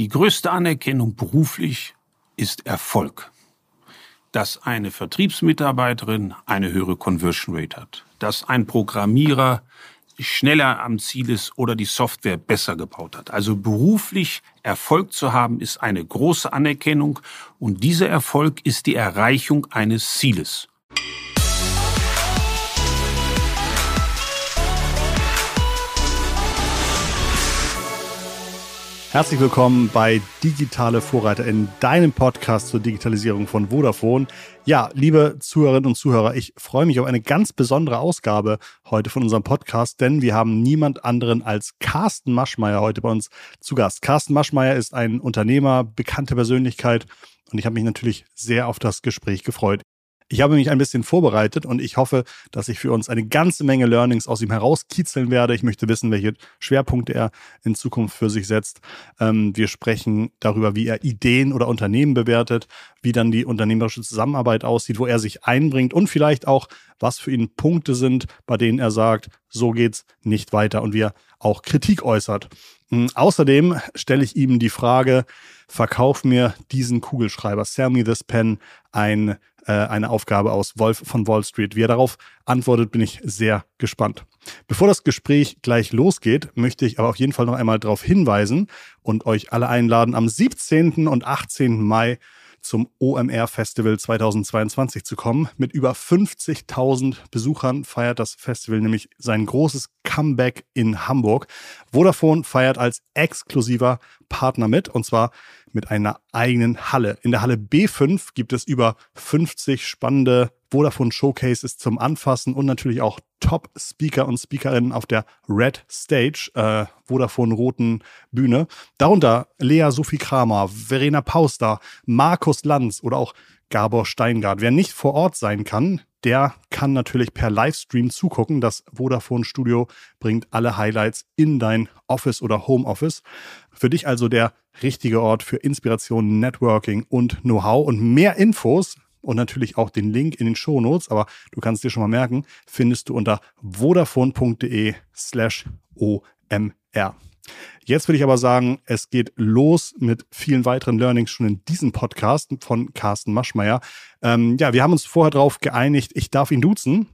Die größte Anerkennung beruflich ist Erfolg. Dass eine Vertriebsmitarbeiterin eine höhere Conversion Rate hat, dass ein Programmierer schneller am Ziel ist oder die Software besser gebaut hat. Also beruflich Erfolg zu haben, ist eine große Anerkennung und dieser Erfolg ist die Erreichung eines Zieles. Herzlich willkommen bei Digitale Vorreiter in deinem Podcast zur Digitalisierung von Vodafone. Ja, liebe Zuhörerinnen und Zuhörer, ich freue mich auf eine ganz besondere Ausgabe heute von unserem Podcast, denn wir haben niemand anderen als Carsten Maschmeyer heute bei uns zu Gast. Carsten Maschmeyer ist ein Unternehmer, bekannte Persönlichkeit und ich habe mich natürlich sehr auf das Gespräch gefreut. Ich habe mich ein bisschen vorbereitet und ich hoffe, dass ich für uns eine ganze Menge Learnings aus ihm herauskitzeln werde. Ich möchte wissen, welche Schwerpunkte er in Zukunft für sich setzt. Ähm, wir sprechen darüber, wie er Ideen oder Unternehmen bewertet, wie dann die unternehmerische Zusammenarbeit aussieht, wo er sich einbringt und vielleicht auch, was für ihn Punkte sind, bei denen er sagt, so geht's nicht weiter und wie er auch Kritik äußert. Ähm, außerdem stelle ich ihm die Frage, verkauf mir diesen Kugelschreiber, sell me this pen, ein äh, eine Aufgabe aus Wolf von Wall Street. Wie er darauf antwortet, bin ich sehr gespannt. Bevor das Gespräch gleich losgeht, möchte ich aber auf jeden Fall noch einmal darauf hinweisen und euch alle einladen, am 17. und 18. Mai zum OMR Festival 2022 zu kommen. Mit über 50.000 Besuchern feiert das Festival nämlich sein großes Comeback in Hamburg. Vodafone feiert als exklusiver Partner mit und zwar mit einer eigenen Halle. In der Halle B5 gibt es über 50 spannende Vodafone Showcases zum Anfassen und natürlich auch Top-Speaker und Speakerinnen auf der Red Stage, äh, Vodafone Roten Bühne. Darunter Lea Sophie Kramer, Verena Pauster, Markus Lanz oder auch Gabor Steingart. Wer nicht vor Ort sein kann, der kann natürlich per Livestream zugucken. Das Vodafone Studio bringt alle Highlights in dein Office oder Homeoffice. Für dich also der richtige Ort für Inspiration, Networking und Know-how und mehr Infos und natürlich auch den Link in den Shownotes, aber du kannst dir schon mal merken, findest du unter vodafone.de slash OMR. Jetzt würde ich aber sagen, es geht los mit vielen weiteren Learnings schon in diesem Podcast von Carsten Maschmeyer. Ähm, ja, wir haben uns vorher darauf geeinigt, ich darf ihn duzen.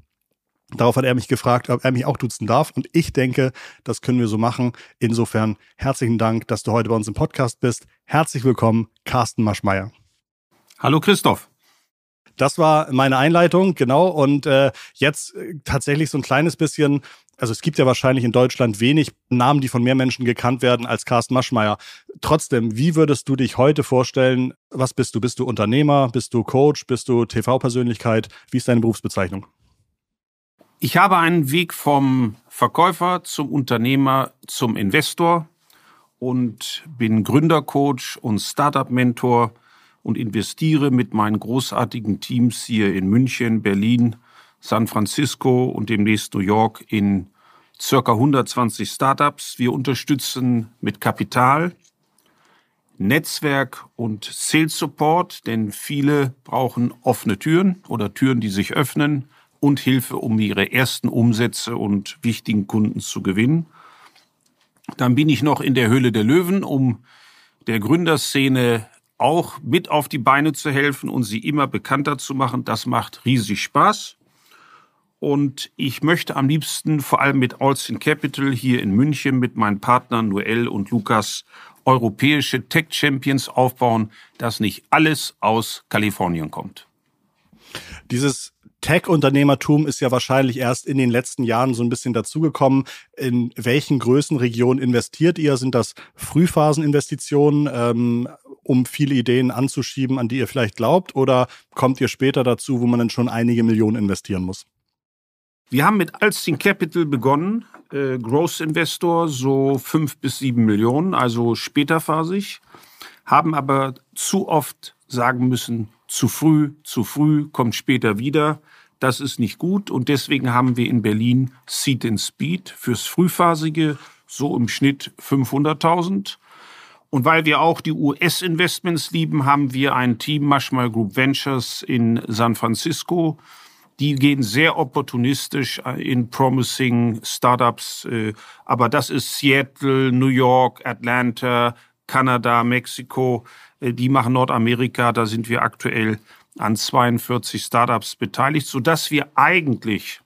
Darauf hat er mich gefragt, ob er mich auch duzen darf. Und ich denke, das können wir so machen. Insofern herzlichen Dank, dass du heute bei uns im Podcast bist. Herzlich willkommen, Carsten Maschmeyer. Hallo Christoph. Das war meine Einleitung, genau. Und äh, jetzt äh, tatsächlich so ein kleines bisschen, also es gibt ja wahrscheinlich in Deutschland wenig Namen, die von mehr Menschen gekannt werden als Carsten Maschmeyer. Trotzdem, wie würdest du dich heute vorstellen? Was bist du? Bist du Unternehmer? Bist du Coach? Bist du TV-Persönlichkeit? Wie ist deine Berufsbezeichnung? Ich habe einen Weg vom Verkäufer zum Unternehmer zum Investor und bin Gründercoach und Startup-Mentor und investiere mit meinen großartigen Teams hier in München, Berlin, San Francisco und demnächst New York in circa 120 Startups. Wir unterstützen mit Kapital, Netzwerk und Sales Support, denn viele brauchen offene Türen oder Türen, die sich öffnen und Hilfe, um ihre ersten Umsätze und wichtigen Kunden zu gewinnen. Dann bin ich noch in der Höhle der Löwen, um der Gründerszene auch mit auf die Beine zu helfen und sie immer bekannter zu machen. Das macht riesig Spaß. Und ich möchte am liebsten vor allem mit Olsen Capital hier in München mit meinen Partnern Noel und Lukas europäische Tech Champions aufbauen, dass nicht alles aus Kalifornien kommt. Dieses Tech-Unternehmertum ist ja wahrscheinlich erst in den letzten Jahren so ein bisschen dazugekommen. In welchen Größenregionen investiert ihr? Sind das Frühphaseninvestitionen? Ähm, um viele Ideen anzuschieben, an die ihr vielleicht glaubt? Oder kommt ihr später dazu, wo man dann schon einige Millionen investieren muss? Wir haben mit Alstin Capital begonnen, äh, Growth Investor, so fünf bis sieben Millionen, also späterphasig, haben aber zu oft sagen müssen, zu früh, zu früh, kommt später wieder. Das ist nicht gut und deswegen haben wir in Berlin Seed and Speed fürs Frühphasige so im Schnitt 500.000 und weil wir auch die US-Investments lieben, haben wir ein Team, Mashmal Group Ventures in San Francisco. Die gehen sehr opportunistisch äh, in promising Startups, äh, aber das ist Seattle, New York, Atlanta, Kanada, Mexiko, äh, die machen Nordamerika, da sind wir aktuell an 42 Startups beteiligt, sodass wir eigentlich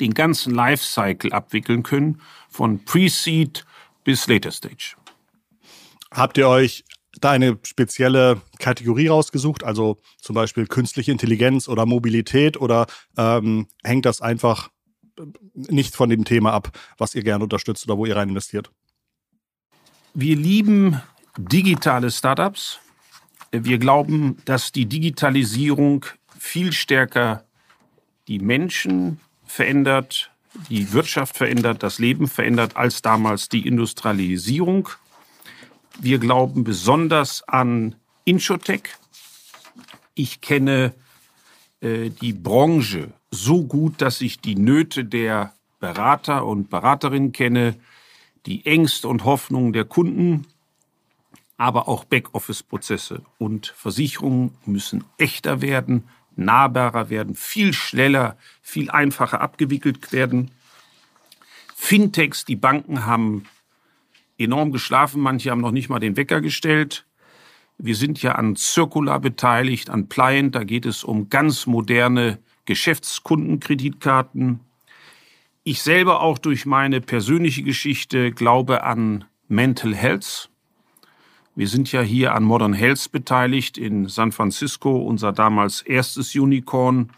den ganzen Lifecycle abwickeln können, von Pre-Seed bis Later Stage. Habt ihr euch da eine spezielle Kategorie rausgesucht, also zum Beispiel künstliche Intelligenz oder Mobilität oder ähm, hängt das einfach nicht von dem Thema ab, was ihr gerne unterstützt oder wo ihr rein investiert? Wir lieben digitale Startups. Wir glauben, dass die Digitalisierung viel stärker die Menschen verändert, die Wirtschaft verändert, das Leben verändert als damals die Industrialisierung. Wir glauben besonders an Inshotech. Ich kenne äh, die Branche so gut, dass ich die Nöte der Berater und Beraterinnen kenne, die Ängste und Hoffnungen der Kunden, aber auch Backoffice-Prozesse und Versicherungen müssen echter werden, nahbarer werden, viel schneller, viel einfacher abgewickelt werden. Fintechs, die Banken haben enorm geschlafen. Manche haben noch nicht mal den Wecker gestellt. Wir sind ja an Circular beteiligt, an Pliant. Da geht es um ganz moderne Geschäftskundenkreditkarten. Ich selber auch durch meine persönliche Geschichte glaube an Mental Health. Wir sind ja hier an Modern Health beteiligt in San Francisco, unser damals erstes Unicorn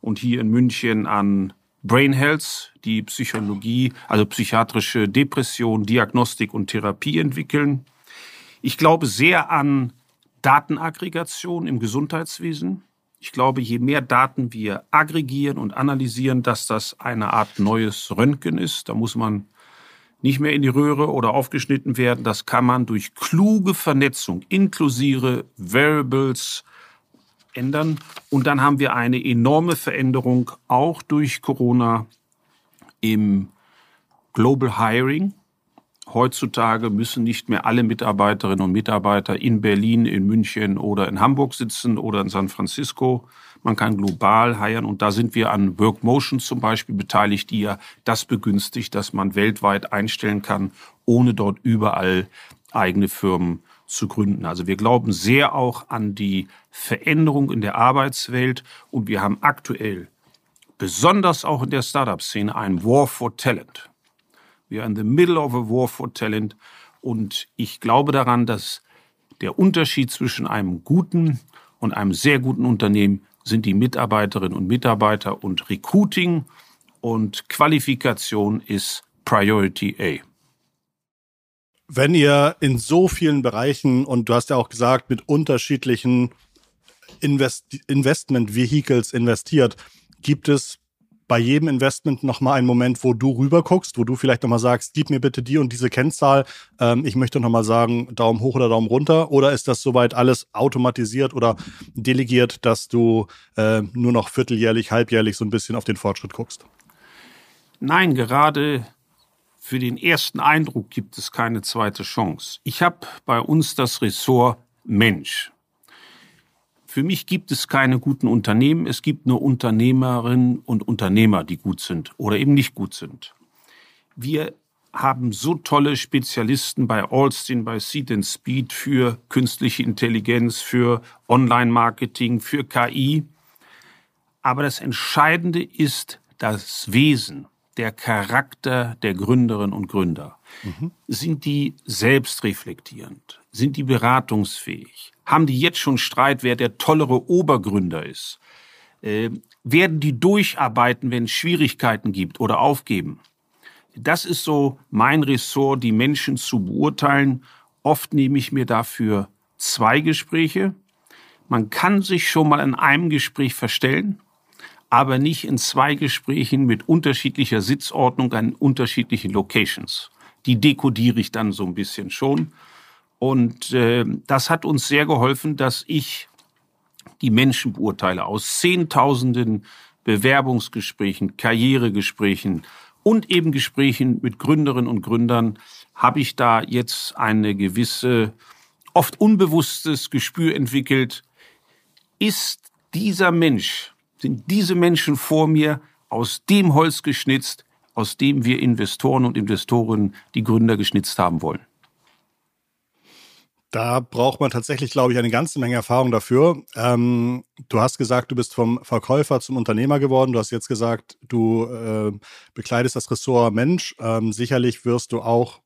und hier in München an Brain Health, die Psychologie, also psychiatrische Depression, Diagnostik und Therapie entwickeln. Ich glaube sehr an Datenaggregation im Gesundheitswesen. Ich glaube, je mehr Daten wir aggregieren und analysieren, dass das eine Art neues Röntgen ist. Da muss man nicht mehr in die Röhre oder aufgeschnitten werden. Das kann man durch kluge Vernetzung inklusive Variables, ändern. Und dann haben wir eine enorme Veränderung auch durch Corona im Global Hiring. Heutzutage müssen nicht mehr alle Mitarbeiterinnen und Mitarbeiter in Berlin, in München oder in Hamburg sitzen oder in San Francisco. Man kann global heiern und da sind wir an Workmotion zum Beispiel beteiligt, die ja das begünstigt, dass man weltweit einstellen kann, ohne dort überall eigene Firmen zu gründen. Also wir glauben sehr auch an die Veränderung in der Arbeitswelt und wir haben aktuell besonders auch in der Startup-Szene ein War for Talent. We are in the middle of a war for talent und ich glaube daran, dass der Unterschied zwischen einem guten und einem sehr guten Unternehmen sind die Mitarbeiterinnen und Mitarbeiter und Recruiting und Qualifikation ist Priority A. Wenn ihr in so vielen Bereichen und du hast ja auch gesagt, mit unterschiedlichen Invest Investment-Vehicles investiert, gibt es bei jedem Investment nochmal einen Moment, wo du rüber guckst, wo du vielleicht nochmal sagst, gib mir bitte die und diese Kennzahl. Ähm, ich möchte nochmal sagen, Daumen hoch oder Daumen runter. Oder ist das soweit alles automatisiert oder delegiert, dass du äh, nur noch vierteljährlich, halbjährlich so ein bisschen auf den Fortschritt guckst? Nein, gerade für den ersten Eindruck gibt es keine zweite Chance. Ich habe bei uns das Ressort Mensch. Für mich gibt es keine guten Unternehmen, es gibt nur Unternehmerinnen und Unternehmer, die gut sind oder eben nicht gut sind. Wir haben so tolle Spezialisten bei Alstin, bei Seed and Speed für künstliche Intelligenz, für Online-Marketing, für KI. Aber das Entscheidende ist das Wesen der Charakter der Gründerinnen und Gründer? Mhm. Sind die selbstreflektierend? Sind die beratungsfähig? Haben die jetzt schon Streit, wer der tollere Obergründer ist? Äh, werden die durcharbeiten, wenn es Schwierigkeiten gibt oder aufgeben? Das ist so mein Ressort, die Menschen zu beurteilen. Oft nehme ich mir dafür zwei Gespräche. Man kann sich schon mal in einem Gespräch verstellen aber nicht in zwei Gesprächen mit unterschiedlicher Sitzordnung an unterschiedlichen Locations. Die dekodiere ich dann so ein bisschen schon. Und äh, das hat uns sehr geholfen, dass ich die Menschen beurteile aus Zehntausenden Bewerbungsgesprächen, Karrieregesprächen und eben Gesprächen mit Gründerinnen und Gründern habe ich da jetzt eine gewisse, oft unbewusstes Gespür entwickelt. Ist dieser Mensch sind diese Menschen vor mir aus dem Holz geschnitzt, aus dem wir Investoren und Investorinnen, die Gründer geschnitzt haben wollen. Da braucht man tatsächlich, glaube ich, eine ganze Menge Erfahrung dafür. Ähm, du hast gesagt, du bist vom Verkäufer zum Unternehmer geworden. Du hast jetzt gesagt, du äh, bekleidest das Ressort Mensch. Ähm, sicherlich wirst du auch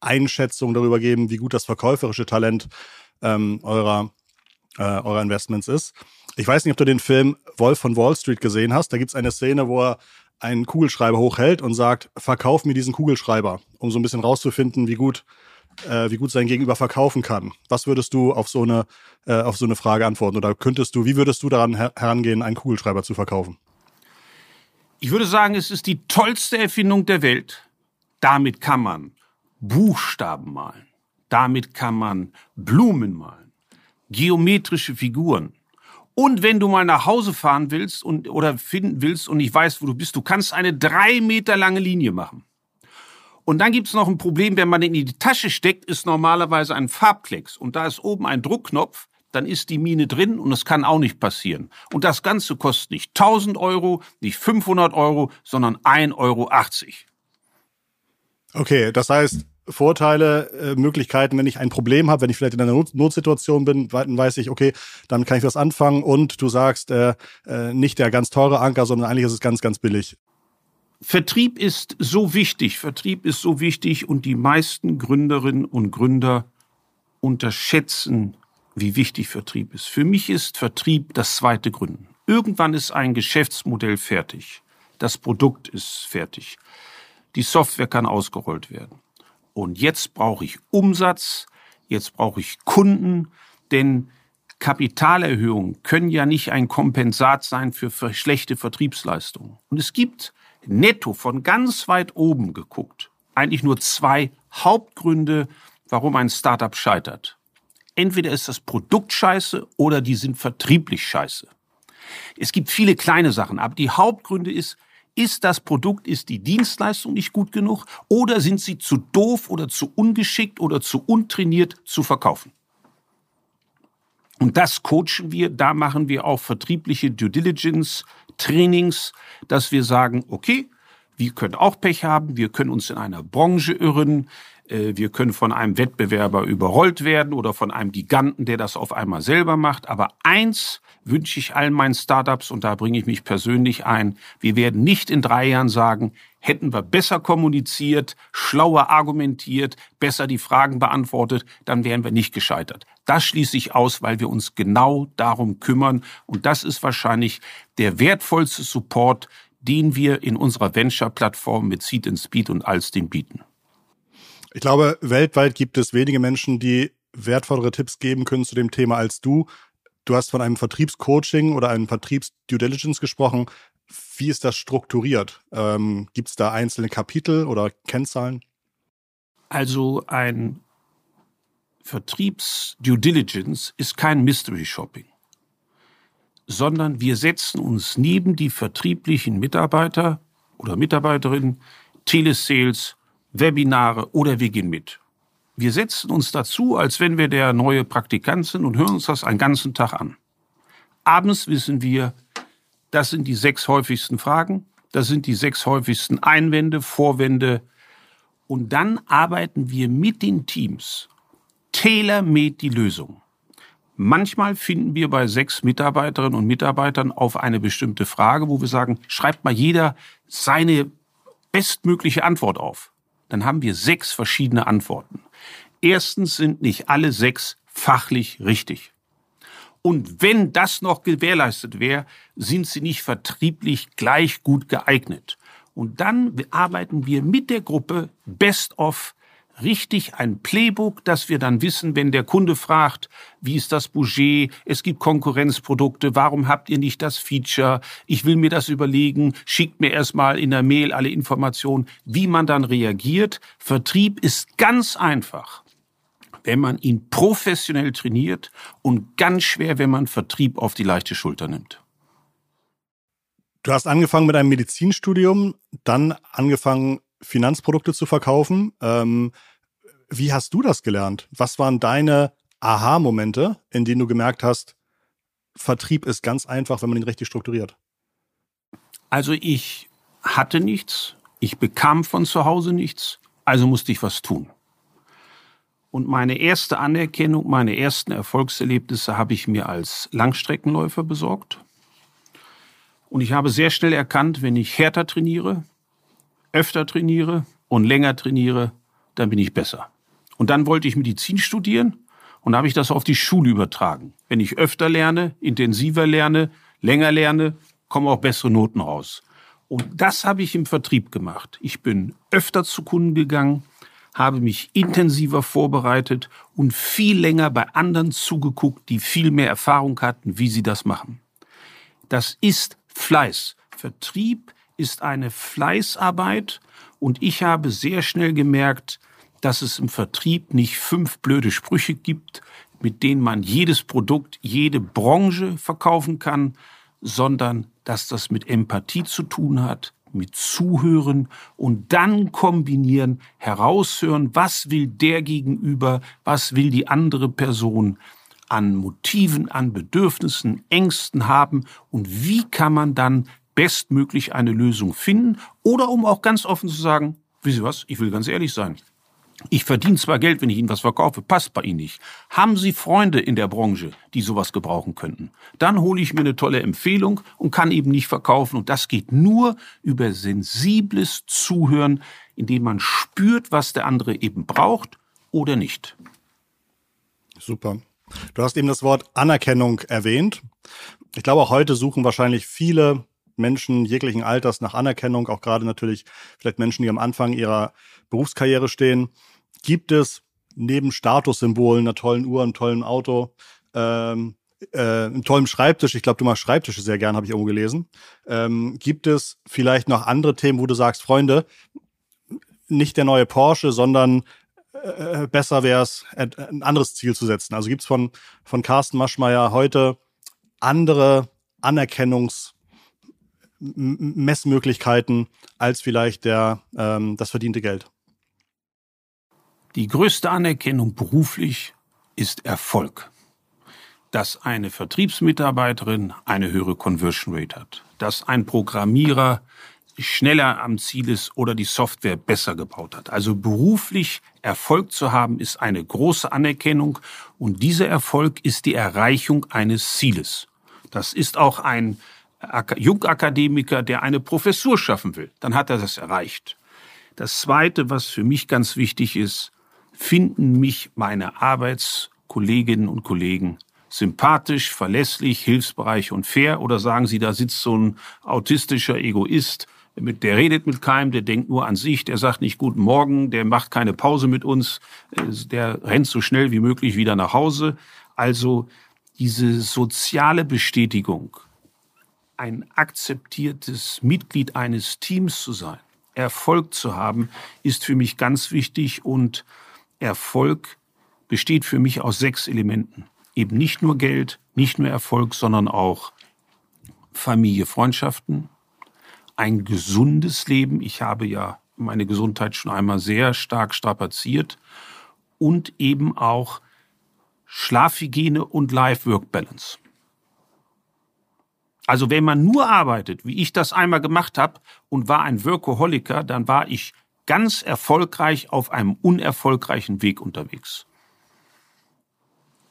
Einschätzungen darüber geben, wie gut das verkäuferische Talent ähm, eurer, äh, eurer Investments ist. Ich weiß nicht, ob du den Film Wolf von Wall Street gesehen hast. Da gibt es eine Szene, wo er einen Kugelschreiber hochhält und sagt, verkauf mir diesen Kugelschreiber, um so ein bisschen rauszufinden, wie gut äh, wie gut sein Gegenüber verkaufen kann. Was würdest du auf so eine, äh, auf so eine Frage antworten? Oder könntest du, wie würdest du daran her herangehen, einen Kugelschreiber zu verkaufen? Ich würde sagen, es ist die tollste Erfindung der Welt. Damit kann man Buchstaben malen. Damit kann man Blumen malen. Geometrische Figuren. Und wenn du mal nach Hause fahren willst und, oder finden willst und nicht weißt, wo du bist, du kannst eine drei Meter lange Linie machen. Und dann gibt es noch ein Problem, wenn man den in die Tasche steckt, ist normalerweise ein Farbklecks. Und da ist oben ein Druckknopf, dann ist die Mine drin und es kann auch nicht passieren. Und das Ganze kostet nicht 1000 Euro, nicht 500 Euro, sondern 1,80 Euro. Okay, das heißt, Vorteile, äh, Möglichkeiten, wenn ich ein Problem habe, wenn ich vielleicht in einer Not Notsituation bin, dann weiß ich, okay, dann kann ich was anfangen und du sagst, äh, äh, nicht der ganz teure Anker, sondern eigentlich ist es ganz, ganz billig. Vertrieb ist so wichtig, Vertrieb ist so wichtig und die meisten Gründerinnen und Gründer unterschätzen, wie wichtig Vertrieb ist. Für mich ist Vertrieb das zweite Gründen. Irgendwann ist ein Geschäftsmodell fertig. Das Produkt ist fertig. Die Software kann ausgerollt werden. Und jetzt brauche ich Umsatz, jetzt brauche ich Kunden, denn Kapitalerhöhungen können ja nicht ein Kompensat sein für schlechte Vertriebsleistungen. Und es gibt netto von ganz weit oben geguckt eigentlich nur zwei Hauptgründe, warum ein Startup scheitert. Entweder ist das Produkt scheiße oder die sind vertrieblich scheiße. Es gibt viele kleine Sachen, aber die Hauptgründe ist, ist das Produkt, ist die Dienstleistung nicht gut genug oder sind sie zu doof oder zu ungeschickt oder zu untrainiert zu verkaufen? Und das coachen wir, da machen wir auch vertriebliche Due Diligence, Trainings, dass wir sagen, okay, wir können auch Pech haben, wir können uns in einer Branche irren, wir können von einem Wettbewerber überrollt werden oder von einem Giganten, der das auf einmal selber macht. Aber eins wünsche ich allen meinen Startups, und da bringe ich mich persönlich ein, wir werden nicht in drei Jahren sagen, hätten wir besser kommuniziert, schlauer argumentiert, besser die Fragen beantwortet, dann wären wir nicht gescheitert. Das schließe ich aus, weil wir uns genau darum kümmern. Und das ist wahrscheinlich der wertvollste Support, den wir in unserer Venture-Plattform mit Seed and Speed und Alstin bieten. Ich glaube, weltweit gibt es wenige Menschen, die wertvollere Tipps geben können zu dem Thema als du. Du hast von einem Vertriebscoaching oder einem Vertriebs-Due Diligence gesprochen. Wie ist das strukturiert? Ähm, gibt es da einzelne Kapitel oder Kennzahlen? Also ein Vertriebs-Due Diligence ist kein Mystery Shopping, sondern wir setzen uns neben die vertrieblichen Mitarbeiter oder Mitarbeiterinnen, Telesales, Webinare oder wir gehen mit. Wir setzen uns dazu, als wenn wir der neue Praktikant sind und hören uns das einen ganzen Tag an. Abends wissen wir, das sind die sechs häufigsten Fragen, das sind die sechs häufigsten Einwände, Vorwände. Und dann arbeiten wir mit den Teams tailor-made die Lösung. Manchmal finden wir bei sechs Mitarbeiterinnen und Mitarbeitern auf eine bestimmte Frage, wo wir sagen, schreibt mal jeder seine bestmögliche Antwort auf dann haben wir sechs verschiedene Antworten. Erstens sind nicht alle sechs fachlich richtig. Und wenn das noch gewährleistet wäre, sind sie nicht vertrieblich gleich gut geeignet. Und dann arbeiten wir mit der Gruppe Best of richtig ein Playbook, dass wir dann wissen, wenn der Kunde fragt, wie ist das Budget, es gibt Konkurrenzprodukte, warum habt ihr nicht das Feature, ich will mir das überlegen, schickt mir erstmal in der Mail alle Informationen, wie man dann reagiert. Vertrieb ist ganz einfach. Wenn man ihn professionell trainiert und ganz schwer, wenn man Vertrieb auf die leichte Schulter nimmt. Du hast angefangen mit einem Medizinstudium, dann angefangen Finanzprodukte zu verkaufen. Ähm, wie hast du das gelernt? Was waren deine Aha-Momente, in denen du gemerkt hast, Vertrieb ist ganz einfach, wenn man ihn richtig strukturiert? Also ich hatte nichts, ich bekam von zu Hause nichts, also musste ich was tun. Und meine erste Anerkennung, meine ersten Erfolgserlebnisse habe ich mir als Langstreckenläufer besorgt. Und ich habe sehr schnell erkannt, wenn ich härter trainiere, öfter trainiere und länger trainiere, dann bin ich besser. Und dann wollte ich Medizin studieren und habe ich das auf die Schule übertragen. Wenn ich öfter lerne, intensiver lerne, länger lerne, kommen auch bessere Noten raus. Und das habe ich im Vertrieb gemacht. Ich bin öfter zu Kunden gegangen, habe mich intensiver vorbereitet und viel länger bei anderen zugeguckt, die viel mehr Erfahrung hatten, wie sie das machen. Das ist Fleiß. Vertrieb ist eine Fleißarbeit und ich habe sehr schnell gemerkt, dass es im Vertrieb nicht fünf blöde Sprüche gibt, mit denen man jedes Produkt, jede Branche verkaufen kann, sondern dass das mit Empathie zu tun hat, mit Zuhören und dann kombinieren, heraushören, was will der gegenüber, was will die andere Person an Motiven, an Bedürfnissen, Ängsten haben und wie kann man dann bestmöglich eine Lösung finden oder um auch ganz offen zu sagen, wisst ihr was, ich will ganz ehrlich sein, ich verdiene zwar Geld, wenn ich Ihnen was verkaufe, passt bei Ihnen nicht. Haben Sie Freunde in der Branche, die sowas gebrauchen könnten? Dann hole ich mir eine tolle Empfehlung und kann eben nicht verkaufen. Und das geht nur über sensibles Zuhören, indem man spürt, was der andere eben braucht oder nicht. Super. Du hast eben das Wort Anerkennung erwähnt. Ich glaube, heute suchen wahrscheinlich viele Menschen jeglichen Alters nach Anerkennung, auch gerade natürlich vielleicht Menschen, die am Anfang ihrer Berufskarriere stehen. Gibt es neben Statussymbolen, einer tollen Uhr, einem tollen Auto, ähm, äh, einem tollen Schreibtisch, ich glaube, du machst Schreibtische sehr gern, habe ich irgendwo gelesen. Ähm, gibt es vielleicht noch andere Themen, wo du sagst, Freunde, nicht der neue Porsche, sondern äh, besser wäre es, ein anderes Ziel zu setzen. Also gibt es von, von Carsten Maschmeyer heute andere Anerkennungsmessmöglichkeiten als vielleicht der, ähm, das verdiente Geld? Die größte Anerkennung beruflich ist Erfolg. Dass eine Vertriebsmitarbeiterin eine höhere Conversion Rate hat, dass ein Programmierer schneller am Ziel ist oder die Software besser gebaut hat. Also beruflich Erfolg zu haben, ist eine große Anerkennung und dieser Erfolg ist die Erreichung eines Zieles. Das ist auch ein Jungakademiker, der eine Professur schaffen will. Dann hat er das erreicht. Das Zweite, was für mich ganz wichtig ist, finden mich meine Arbeitskolleginnen und Kollegen sympathisch, verlässlich, hilfsbereich und fair? Oder sagen Sie, da sitzt so ein autistischer Egoist, der redet mit keinem, der denkt nur an sich, der sagt nicht Guten Morgen, der macht keine Pause mit uns, äh, der rennt so schnell wie möglich wieder nach Hause. Also diese soziale Bestätigung, ein akzeptiertes Mitglied eines Teams zu sein, Erfolg zu haben, ist für mich ganz wichtig und Erfolg besteht für mich aus sechs Elementen. Eben nicht nur Geld, nicht nur Erfolg, sondern auch Familie, Freundschaften, ein gesundes Leben. Ich habe ja meine Gesundheit schon einmal sehr stark strapaziert und eben auch Schlafhygiene und Life-Work-Balance. Also wenn man nur arbeitet, wie ich das einmal gemacht habe und war ein Workaholiker, dann war ich ganz erfolgreich auf einem unerfolgreichen Weg unterwegs.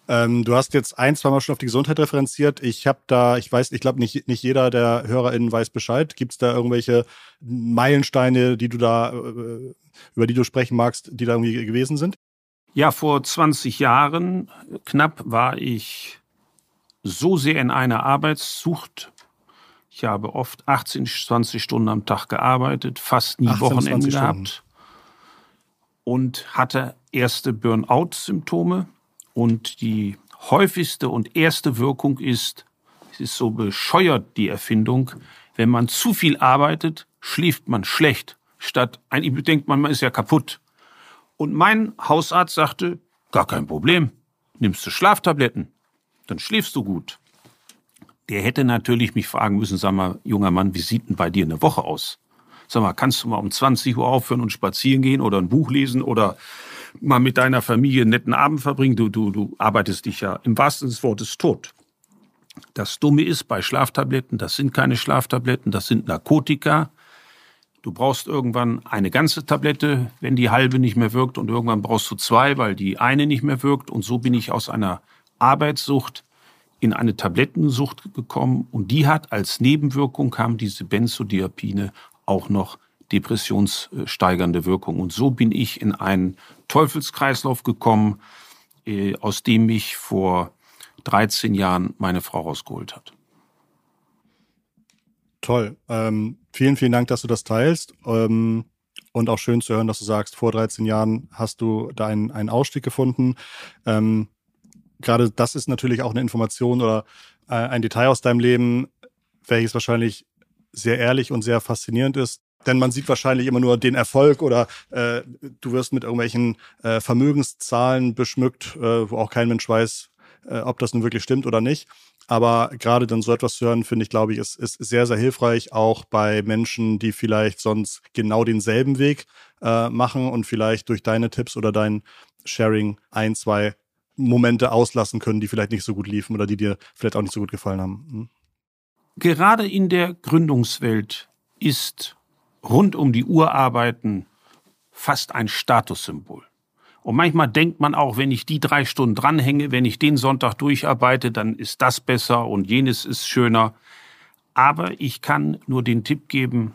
Ähm, du hast jetzt ein, zwei Mal schon auf die Gesundheit referenziert. Ich habe da, ich weiß, ich glaube, nicht, nicht jeder der HörerInnen weiß Bescheid. Gibt es da irgendwelche Meilensteine, die du da, äh, über die du sprechen magst, die da irgendwie gewesen sind? Ja, vor 20 Jahren knapp war ich so sehr in einer Arbeitssucht. Ich habe oft 18, 20 Stunden am Tag gearbeitet, fast nie 18, Wochenende gehabt und hatte erste Burnout-Symptome und die häufigste und erste Wirkung ist, es ist so bescheuert, die Erfindung, wenn man zu viel arbeitet, schläft man schlecht. Statt, eigentlich denkt man, man ist ja kaputt. Und mein Hausarzt sagte, gar kein Problem, nimmst du Schlaftabletten, dann schläfst du gut. Der hätte natürlich mich fragen müssen, sag mal, junger Mann, wie sieht denn bei dir eine Woche aus? Sag mal, kannst du mal um 20 Uhr aufhören und spazieren gehen oder ein Buch lesen oder mal mit deiner Familie einen netten Abend verbringen. Du, du, du arbeitest dich ja im wahrsten des Wortes tot. Das Dumme ist bei Schlaftabletten, das sind keine Schlaftabletten, das sind Narkotika. Du brauchst irgendwann eine ganze Tablette, wenn die halbe nicht mehr wirkt und irgendwann brauchst du zwei, weil die eine nicht mehr wirkt. Und so bin ich aus einer Arbeitssucht in eine Tablettensucht gekommen und die hat als Nebenwirkung kam diese Benzodiazepine auch noch depressionssteigernde Wirkung. Und so bin ich in einen Teufelskreislauf gekommen, äh, aus dem mich vor 13 Jahren meine Frau rausgeholt hat. Toll. Ähm, vielen, vielen Dank, dass du das teilst. Ähm, und auch schön zu hören, dass du sagst, vor 13 Jahren hast du da einen, einen Ausstieg gefunden. Ähm, Gerade das ist natürlich auch eine Information oder äh, ein Detail aus deinem Leben, welches wahrscheinlich sehr ehrlich und sehr faszinierend ist. Denn man sieht wahrscheinlich immer nur den Erfolg oder äh, du wirst mit irgendwelchen äh, Vermögenszahlen beschmückt, äh, wo auch kein Mensch weiß, äh, ob das nun wirklich stimmt oder nicht. Aber gerade dann so etwas zu hören, finde ich, glaube ich, ist, ist sehr, sehr hilfreich, auch bei Menschen, die vielleicht sonst genau denselben Weg äh, machen und vielleicht durch deine Tipps oder dein Sharing ein, zwei Momente auslassen können, die vielleicht nicht so gut liefen oder die dir vielleicht auch nicht so gut gefallen haben. Hm? Gerade in der Gründungswelt ist rund um die Uhr arbeiten fast ein Statussymbol. Und manchmal denkt man auch, wenn ich die drei Stunden dranhänge, wenn ich den Sonntag durcharbeite, dann ist das besser und jenes ist schöner. Aber ich kann nur den Tipp geben,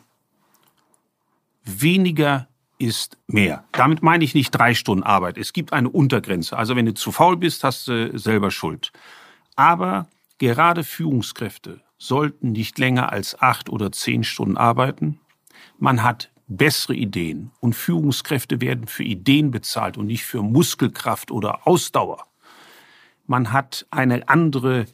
weniger ist mehr. Damit meine ich nicht drei Stunden Arbeit. Es gibt eine Untergrenze. Also wenn du zu faul bist, hast du selber Schuld. Aber gerade Führungskräfte sollten nicht länger als acht oder zehn Stunden arbeiten. Man hat bessere Ideen und Führungskräfte werden für Ideen bezahlt und nicht für Muskelkraft oder Ausdauer. Man hat eine andere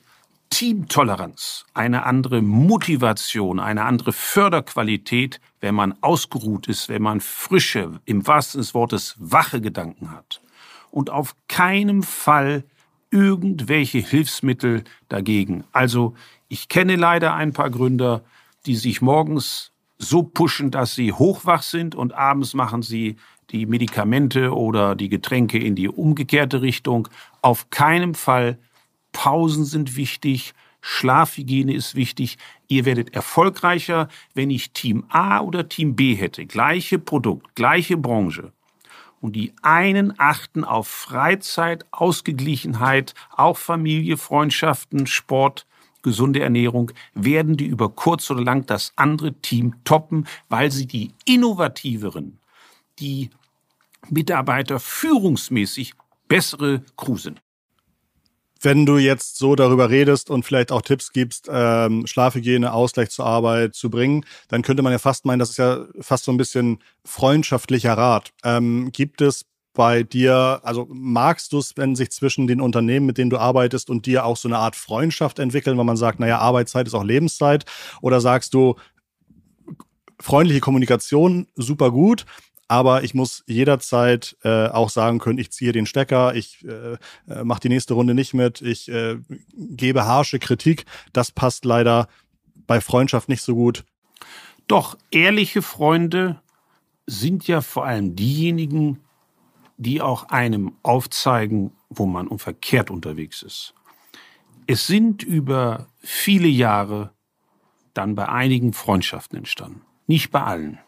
Teamtoleranz, eine andere Motivation, eine andere Förderqualität, wenn man ausgeruht ist, wenn man frische, im wahrsten des Wortes wache Gedanken hat und auf keinem Fall irgendwelche Hilfsmittel dagegen. Also ich kenne leider ein paar Gründer, die sich morgens so pushen, dass sie hochwach sind und abends machen sie die Medikamente oder die Getränke in die umgekehrte Richtung. Auf keinem Fall. Pausen sind wichtig. Schlafhygiene ist wichtig. Ihr werdet erfolgreicher, wenn ich Team A oder Team B hätte. Gleiche Produkt, gleiche Branche. Und die einen achten auf Freizeit, Ausgeglichenheit, auch Familie, Freundschaften, Sport gesunde Ernährung, werden die über kurz oder lang das andere Team toppen, weil sie die innovativeren, die Mitarbeiter führungsmäßig bessere Crew sind. Wenn du jetzt so darüber redest und vielleicht auch Tipps gibst, ähm, Schlafhygiene, Ausgleich zur Arbeit zu bringen, dann könnte man ja fast meinen, das ist ja fast so ein bisschen freundschaftlicher Rat. Ähm, gibt es bei dir, also magst du es, wenn sich zwischen den Unternehmen, mit denen du arbeitest und dir auch so eine Art Freundschaft entwickeln, weil man sagt, naja, Arbeitszeit ist auch Lebenszeit? Oder sagst du, freundliche Kommunikation, super gut, aber ich muss jederzeit äh, auch sagen können, ich ziehe den Stecker, ich äh, äh mache die nächste Runde nicht mit, ich äh, gebe harsche Kritik. Das passt leider bei Freundschaft nicht so gut. Doch ehrliche Freunde sind ja vor allem diejenigen, die auch einem aufzeigen, wo man verkehrt unterwegs ist. Es sind über viele Jahre dann bei einigen Freundschaften entstanden, nicht bei allen.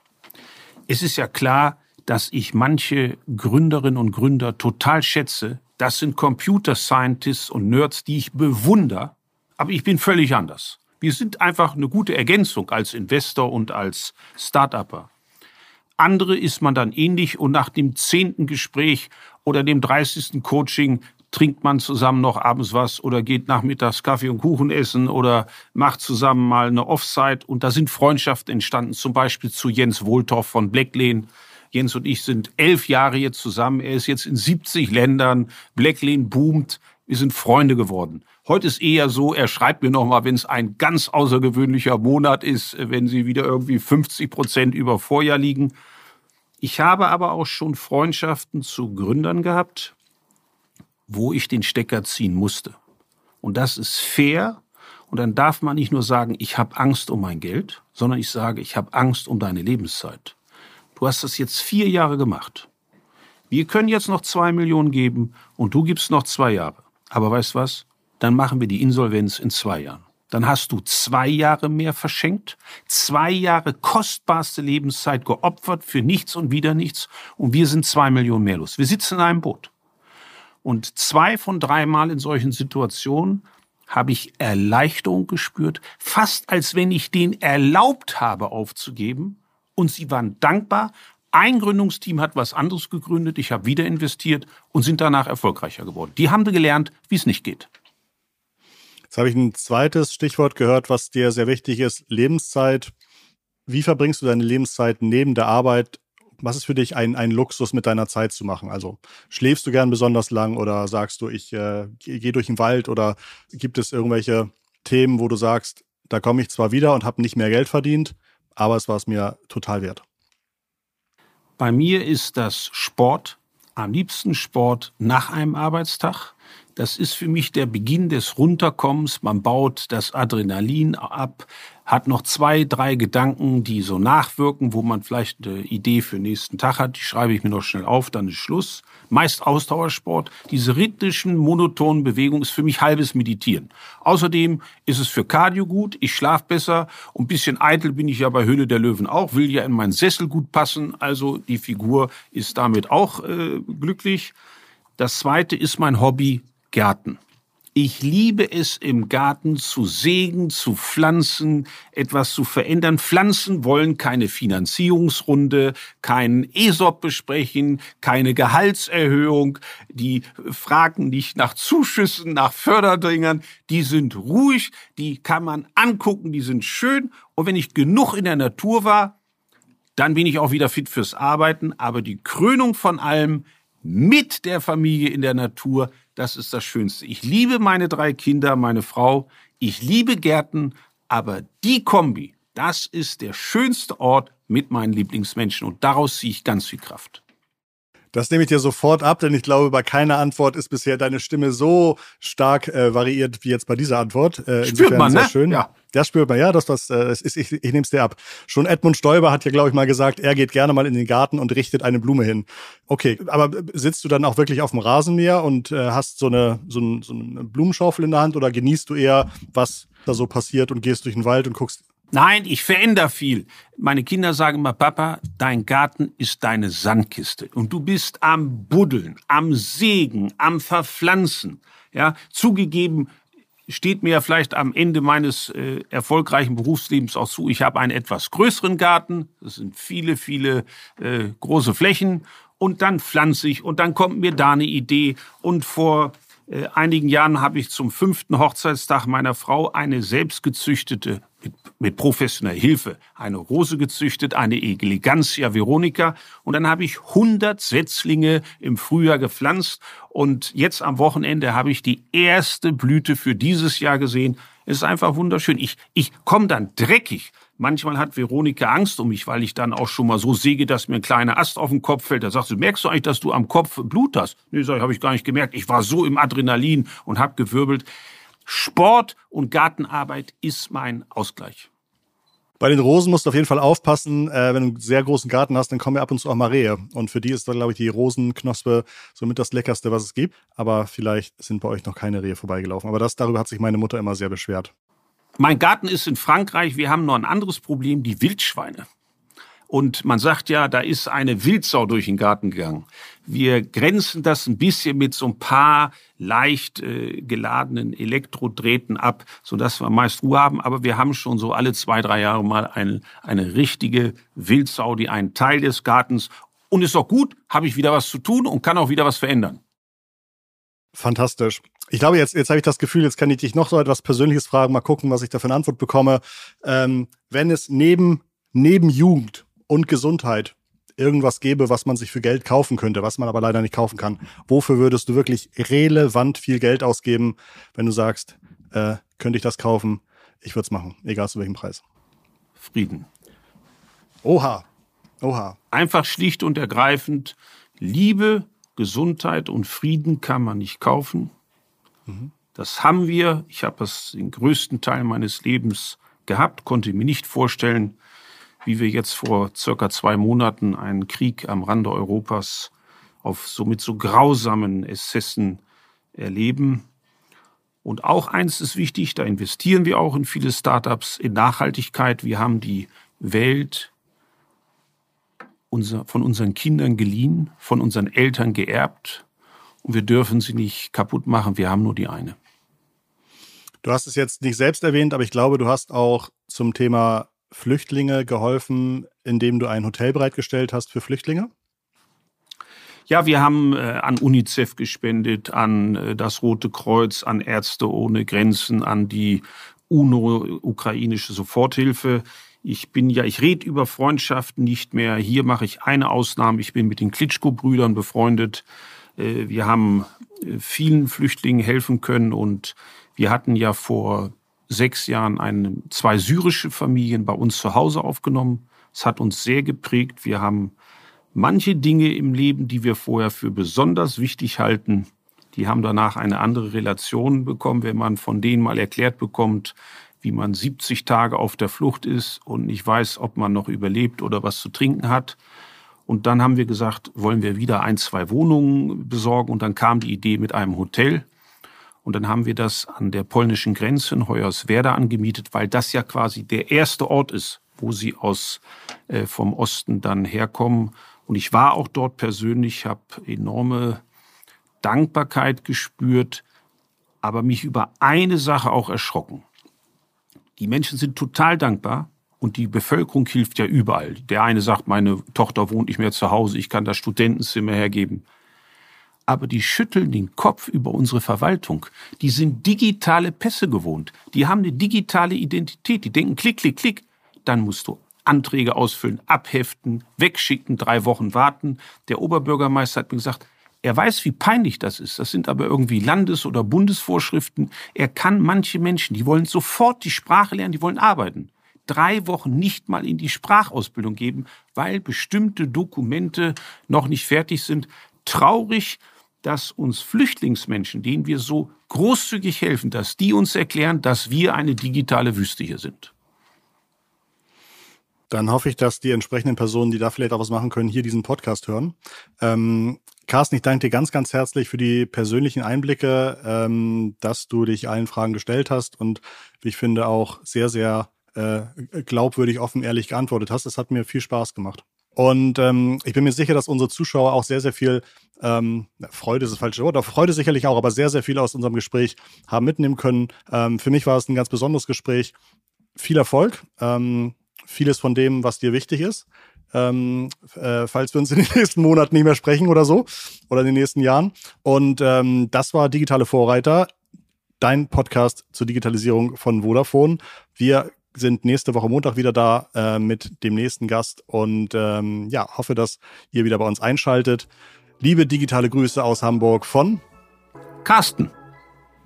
Es ist ja klar, dass ich manche Gründerinnen und Gründer total schätze. Das sind Computer Scientists und Nerds, die ich bewundere, aber ich bin völlig anders. Wir sind einfach eine gute Ergänzung als Investor und als Start-Upper. Andere ist man dann ähnlich und nach dem zehnten Gespräch oder dem dreißigsten Coaching trinkt man zusammen noch abends was oder geht nachmittags Kaffee und Kuchen essen oder macht zusammen mal eine Offside und da sind Freundschaften entstanden, zum Beispiel zu Jens Wohltorf von Blacklane. Jens und ich sind elf Jahre jetzt zusammen. Er ist jetzt in 70 Ländern. Blacklane boomt. Wir sind Freunde geworden. Heute ist eher so, er schreibt mir nochmal, wenn es ein ganz außergewöhnlicher Monat ist, wenn sie wieder irgendwie 50 Prozent über Vorjahr liegen. Ich habe aber auch schon Freundschaften zu Gründern gehabt, wo ich den Stecker ziehen musste. Und das ist fair. Und dann darf man nicht nur sagen, ich habe Angst um mein Geld, sondern ich sage, ich habe Angst um deine Lebenszeit. Du hast das jetzt vier Jahre gemacht. Wir können jetzt noch zwei Millionen geben und du gibst noch zwei Jahre. Aber weißt was? Dann machen wir die Insolvenz in zwei Jahren. dann hast du zwei Jahre mehr verschenkt, zwei Jahre kostbarste Lebenszeit geopfert für nichts und wieder nichts und wir sind zwei Millionen mehr los. Wir sitzen in einem Boot. Und zwei von dreimal in solchen Situationen habe ich Erleichterung gespürt, fast als wenn ich denen erlaubt habe aufzugeben und sie waren dankbar. Ein Gründungsteam hat was anderes gegründet, ich habe wieder investiert und sind danach erfolgreicher geworden. Die haben gelernt, wie es nicht geht. Jetzt habe ich ein zweites Stichwort gehört, was dir sehr wichtig ist, Lebenszeit. Wie verbringst du deine Lebenszeit neben der Arbeit? Was ist für dich ein, ein Luxus mit deiner Zeit zu machen? Also schläfst du gern besonders lang oder sagst du, ich äh, gehe durch den Wald oder gibt es irgendwelche Themen, wo du sagst, da komme ich zwar wieder und habe nicht mehr Geld verdient, aber es war es mir total wert? Bei mir ist das Sport, am liebsten Sport nach einem Arbeitstag. Das ist für mich der Beginn des Runterkommens. Man baut das Adrenalin ab, hat noch zwei, drei Gedanken, die so nachwirken, wo man vielleicht eine Idee für den nächsten Tag hat. Die schreibe ich mir noch schnell auf, dann ist Schluss. Meist Ausdauersport. Diese rhythmischen, monotonen Bewegungen ist für mich halbes Meditieren. Außerdem ist es für Cardio gut. Ich schlafe besser. Und bisschen eitel bin ich ja bei Höhle der Löwen auch. Will ja in meinen Sessel gut passen. Also die Figur ist damit auch äh, glücklich. Das zweite ist mein Hobby Gärten. Ich liebe es, im Garten zu sägen, zu pflanzen, etwas zu verändern. Pflanzen wollen keine Finanzierungsrunde, keinen ESOP besprechen, keine Gehaltserhöhung. Die fragen nicht nach Zuschüssen, nach Förderdringern. Die sind ruhig, die kann man angucken, die sind schön. Und wenn ich genug in der Natur war, dann bin ich auch wieder fit fürs Arbeiten. Aber die Krönung von allem mit der Familie in der Natur, das ist das Schönste. Ich liebe meine drei Kinder, meine Frau, ich liebe Gärten, aber die Kombi, das ist der schönste Ort mit meinen Lieblingsmenschen und daraus ziehe ich ganz viel Kraft. Das nehme ich dir sofort ab, denn ich glaube, bei keiner Antwort ist bisher deine Stimme so stark äh, variiert wie jetzt bei dieser Antwort. Äh, spürt man, ne? Schön. Ja. Das spürt man, ja, das, das, äh, das ist, ich, ich nehme es dir ab. Schon Edmund Stoiber hat ja, glaube ich, mal gesagt, er geht gerne mal in den Garten und richtet eine Blume hin. Okay, aber sitzt du dann auch wirklich auf dem Rasenmäher und äh, hast so eine, so, ein, so eine Blumenschaufel in der Hand oder genießt du eher, was da so passiert und gehst durch den Wald und guckst Nein, ich verändere viel. Meine Kinder sagen immer, Papa, dein Garten ist deine Sandkiste. Und du bist am Buddeln, am Sägen, am Verpflanzen. Ja, zugegeben, steht mir vielleicht am Ende meines äh, erfolgreichen Berufslebens auch zu. Ich habe einen etwas größeren Garten. Das sind viele, viele äh, große Flächen. Und dann pflanze ich und dann kommt mir da eine Idee. Und vor äh, einigen Jahren habe ich zum fünften Hochzeitstag meiner Frau eine selbstgezüchtete mit, mit professioneller Hilfe eine Rose gezüchtet, eine Elegantia veronica. Und dann habe ich 100 Setzlinge im Frühjahr gepflanzt. Und jetzt am Wochenende habe ich die erste Blüte für dieses Jahr gesehen. Es ist einfach wunderschön. Ich, ich komme dann dreckig. Manchmal hat Veronika Angst um mich, weil ich dann auch schon mal so säge, dass mir ein kleiner Ast auf den Kopf fällt. Da sagt sie, merkst du eigentlich, dass du am Kopf Blut hast? Nee, sag ich, habe ich gar nicht gemerkt. Ich war so im Adrenalin und habe gewirbelt. Sport und Gartenarbeit ist mein Ausgleich. Bei den Rosen musst du auf jeden Fall aufpassen. Äh, wenn du einen sehr großen Garten hast, dann kommen ja ab und zu auch mal Rehe. Und für die ist da, glaube ich, die Rosenknospe somit das Leckerste, was es gibt. Aber vielleicht sind bei euch noch keine Rehe vorbeigelaufen. Aber das, darüber hat sich meine Mutter immer sehr beschwert. Mein Garten ist in Frankreich. Wir haben noch ein anderes Problem, die Wildschweine. Und man sagt ja, da ist eine Wildsau durch den Garten gegangen. Wir grenzen das ein bisschen mit so ein paar leicht äh, geladenen Elektrodrähten ab, sodass wir meist Ruhe haben. Aber wir haben schon so alle zwei, drei Jahre mal eine, eine richtige Wildsau, die einen Teil des Gartens. Und ist doch gut, habe ich wieder was zu tun und kann auch wieder was verändern. Fantastisch. Ich glaube, jetzt, jetzt habe ich das Gefühl, jetzt kann ich dich noch so etwas Persönliches fragen, mal gucken, was ich da für eine Antwort bekomme. Ähm, wenn es neben, neben Jugend und Gesundheit irgendwas gäbe, was man sich für Geld kaufen könnte, was man aber leider nicht kaufen kann, wofür würdest du wirklich relevant viel Geld ausgeben, wenn du sagst, äh, könnte ich das kaufen? Ich würde es machen, egal zu welchem Preis. Frieden. Oha. Oha. Einfach schlicht und ergreifend, Liebe, Gesundheit und Frieden kann man nicht kaufen. Mhm. Das haben wir. Ich habe es den größten Teil meines Lebens gehabt, konnte mir nicht vorstellen, wie wir jetzt vor circa zwei Monaten einen Krieg am Rande Europas auf somit so grausamen Exzessen erleben. Und auch eins ist wichtig, da investieren wir auch in viele Startups, in Nachhaltigkeit. Wir haben die Welt unser, von unseren Kindern geliehen, von unseren Eltern geerbt und wir dürfen sie nicht kaputt machen. Wir haben nur die eine. Du hast es jetzt nicht selbst erwähnt, aber ich glaube, du hast auch zum Thema Flüchtlinge geholfen, indem du ein Hotel bereitgestellt hast für Flüchtlinge. Ja, wir haben äh, an UNICEF gespendet, an äh, das Rote Kreuz, an Ärzte ohne Grenzen, an die UNO, ukrainische Soforthilfe. Ich bin ja, ich rede über Freundschaften nicht mehr. Hier mache ich eine Ausnahme. Ich bin mit den Klitschko-Brüdern befreundet. Äh, wir haben äh, vielen Flüchtlingen helfen können und wir hatten ja vor sechs Jahren eine, zwei syrische Familien bei uns zu Hause aufgenommen. Es hat uns sehr geprägt. Wir haben manche Dinge im Leben, die wir vorher für besonders wichtig halten, die haben danach eine andere Relation bekommen, wenn man von denen mal erklärt bekommt, wie man 70 Tage auf der Flucht ist und nicht weiß, ob man noch überlebt oder was zu trinken hat. Und dann haben wir gesagt, wollen wir wieder ein, zwei Wohnungen besorgen. Und dann kam die Idee mit einem Hotel. Und dann haben wir das an der polnischen Grenze in Hoyerswerda angemietet, weil das ja quasi der erste Ort ist, wo sie aus äh, vom Osten dann herkommen und ich war auch dort persönlich, habe enorme Dankbarkeit gespürt, aber mich über eine Sache auch erschrocken. Die Menschen sind total dankbar und die Bevölkerung hilft ja überall. Der eine sagt, meine Tochter wohnt nicht mehr zu Hause, ich kann das Studentenzimmer hergeben. Aber die schütteln den Kopf über unsere Verwaltung. Die sind digitale Pässe gewohnt. Die haben eine digitale Identität. Die denken, klick, klick, klick. Dann musst du Anträge ausfüllen, abheften, wegschicken, drei Wochen warten. Der Oberbürgermeister hat mir gesagt, er weiß, wie peinlich das ist. Das sind aber irgendwie Landes- oder Bundesvorschriften. Er kann manche Menschen, die wollen sofort die Sprache lernen, die wollen arbeiten. Drei Wochen nicht mal in die Sprachausbildung geben, weil bestimmte Dokumente noch nicht fertig sind. Traurig, dass uns Flüchtlingsmenschen, denen wir so großzügig helfen, dass die uns erklären, dass wir eine digitale Wüste hier sind. Dann hoffe ich, dass die entsprechenden Personen, die da vielleicht auch was machen können, hier diesen Podcast hören. Ähm, Carsten, ich danke dir ganz, ganz herzlich für die persönlichen Einblicke, ähm, dass du dich allen Fragen gestellt hast und wie ich finde auch sehr, sehr äh, glaubwürdig, offen, ehrlich geantwortet hast. Es hat mir viel Spaß gemacht. Und ähm, ich bin mir sicher, dass unsere Zuschauer auch sehr, sehr viel ähm, Freude ist das falsche Wort, Freude sicherlich auch, aber sehr, sehr viel aus unserem Gespräch haben mitnehmen können. Ähm, für mich war es ein ganz besonderes Gespräch. Viel Erfolg. Ähm, vieles von dem, was dir wichtig ist. Ähm, äh, falls wir uns in den nächsten Monaten nicht mehr sprechen oder so oder in den nächsten Jahren. Und ähm, das war Digitale Vorreiter, dein Podcast zur Digitalisierung von Vodafone. Wir sind nächste Woche Montag wieder da äh, mit dem nächsten Gast und ähm, ja, hoffe, dass ihr wieder bei uns einschaltet. Liebe digitale Grüße aus Hamburg von Carsten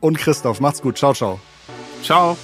und Christoph. Macht's gut. Ciao, ciao. Ciao.